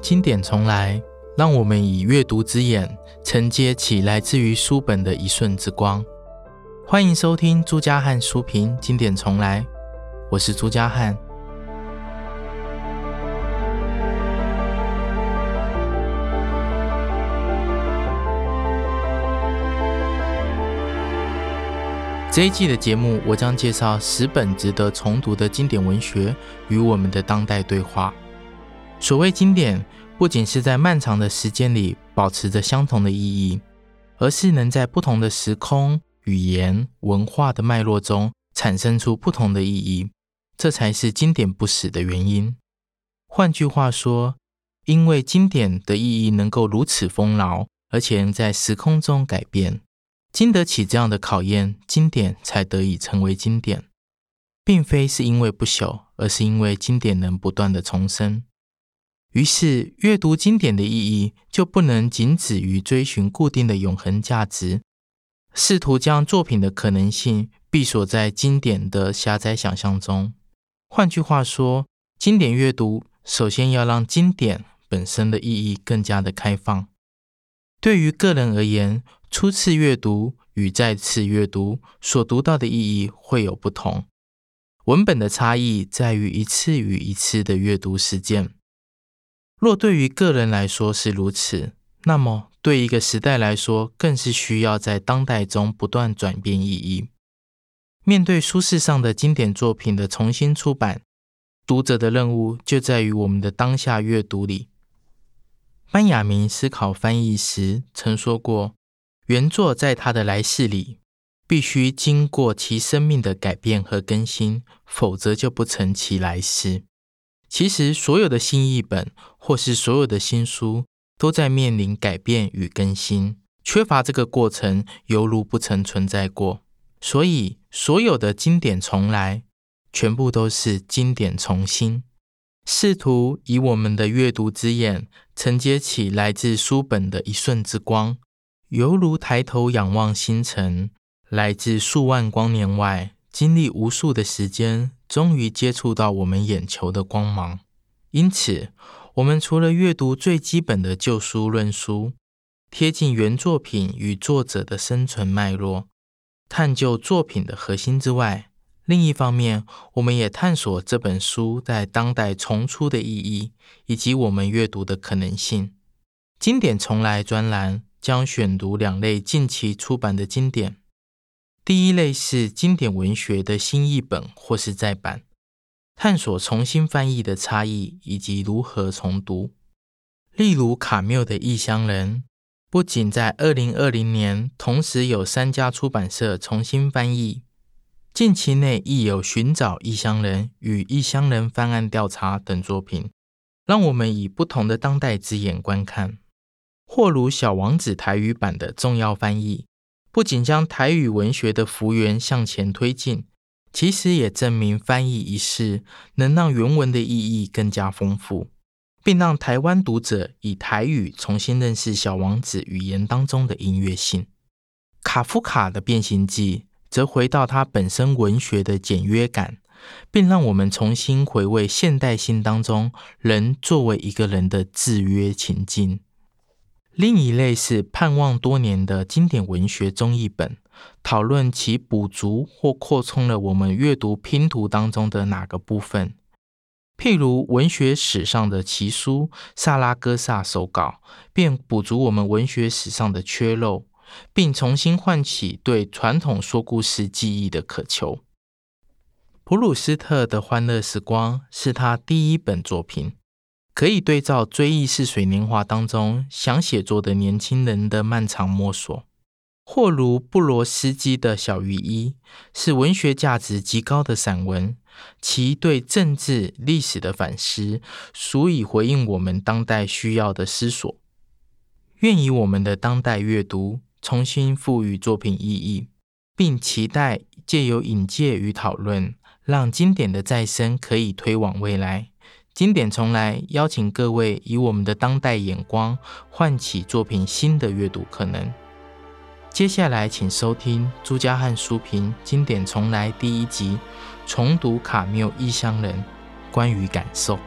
经典重来，让我们以阅读之眼承接起来自于书本的一瞬之光。欢迎收听朱家汉书评经典重来，我是朱家汉。这一季的节目，我将介绍十本值得重读的经典文学与我们的当代对话。所谓经典，不仅是在漫长的时间里保持着相同的意义，而是能在不同的时空、语言、文化的脉络中产生出不同的意义，这才是经典不死的原因。换句话说，因为经典的意义能够如此丰饶，而且能在时空中改变。经得起这样的考验，经典才得以成为经典，并非是因为不朽，而是因为经典能不断的重生。于是，阅读经典的意义就不能仅止于追寻固定的永恒价值，试图将作品的可能性闭锁在经典的狭窄想象中。换句话说，经典阅读首先要让经典本身的意义更加的开放。对于个人而言，初次阅读与再次阅读所读到的意义会有不同，文本的差异在于一次与一次的阅读实践。若对于个人来说是如此，那么对一个时代来说，更是需要在当代中不断转变意义。面对书市上的经典作品的重新出版，读者的任务就在于我们的当下阅读里。班雅明思考翻译时曾说过。原作在他的来世里，必须经过其生命的改变和更新，否则就不成其来世。其实，所有的新译本或是所有的新书，都在面临改变与更新。缺乏这个过程，犹如不曾存在过。所以，所有的经典重来，全部都是经典重新。试图以我们的阅读之眼，承接起来自书本的一瞬之光。犹如抬头仰望星辰，来自数万光年外，经历无数的时间，终于接触到我们眼球的光芒。因此，我们除了阅读最基本的旧书论书，贴近原作品与作者的生存脉络，探究作品的核心之外，另一方面，我们也探索这本书在当代重出的意义，以及我们阅读的可能性。经典重来专栏。将选读两类近期出版的经典。第一类是经典文学的新译本或是再版，探索重新翻译的差异以及如何重读。例如卡缪的《异乡人》，不仅在二零二零年同时有三家出版社重新翻译，近期内亦有《寻找异乡人》与《异乡人翻案调查》等作品，让我们以不同的当代之眼观看。或如《小王子》台语版的重要翻译，不仅将台语文学的幅员向前推进，其实也证明翻译一事能让原文的意义更加丰富，并让台湾读者以台语重新认识《小王子》语言当中的音乐性。卡夫卡的《变形记》则回到他本身文学的简约感，并让我们重新回味现代性当中人作为一个人的制约情境。另一类是盼望多年的经典文学综艺本，讨论其补足或扩充了我们阅读拼图当中的哪个部分。譬如文学史上的奇书《萨拉戈萨手稿》，便补足我们文学史上的缺漏，并重新唤起对传统说故事记忆的渴求。普鲁斯特的《欢乐时光》是他第一本作品。可以对照《追忆似水年华》当中想写作的年轻人的漫长摸索，或如布罗斯基的《小于一》，是文学价值极高的散文，其对政治历史的反思，足以回应我们当代需要的思索。愿以我们的当代阅读重新赋予作品意义，并期待借由引介与讨论，让经典的再生可以推往未来。经典重来，邀请各位以我们的当代眼光，唤起作品新的阅读可能。接下来，请收听朱家汉书评经典重来第一集，重读卡缪《异乡人》，关于感受。